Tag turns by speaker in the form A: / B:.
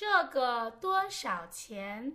A: 这个多少钱？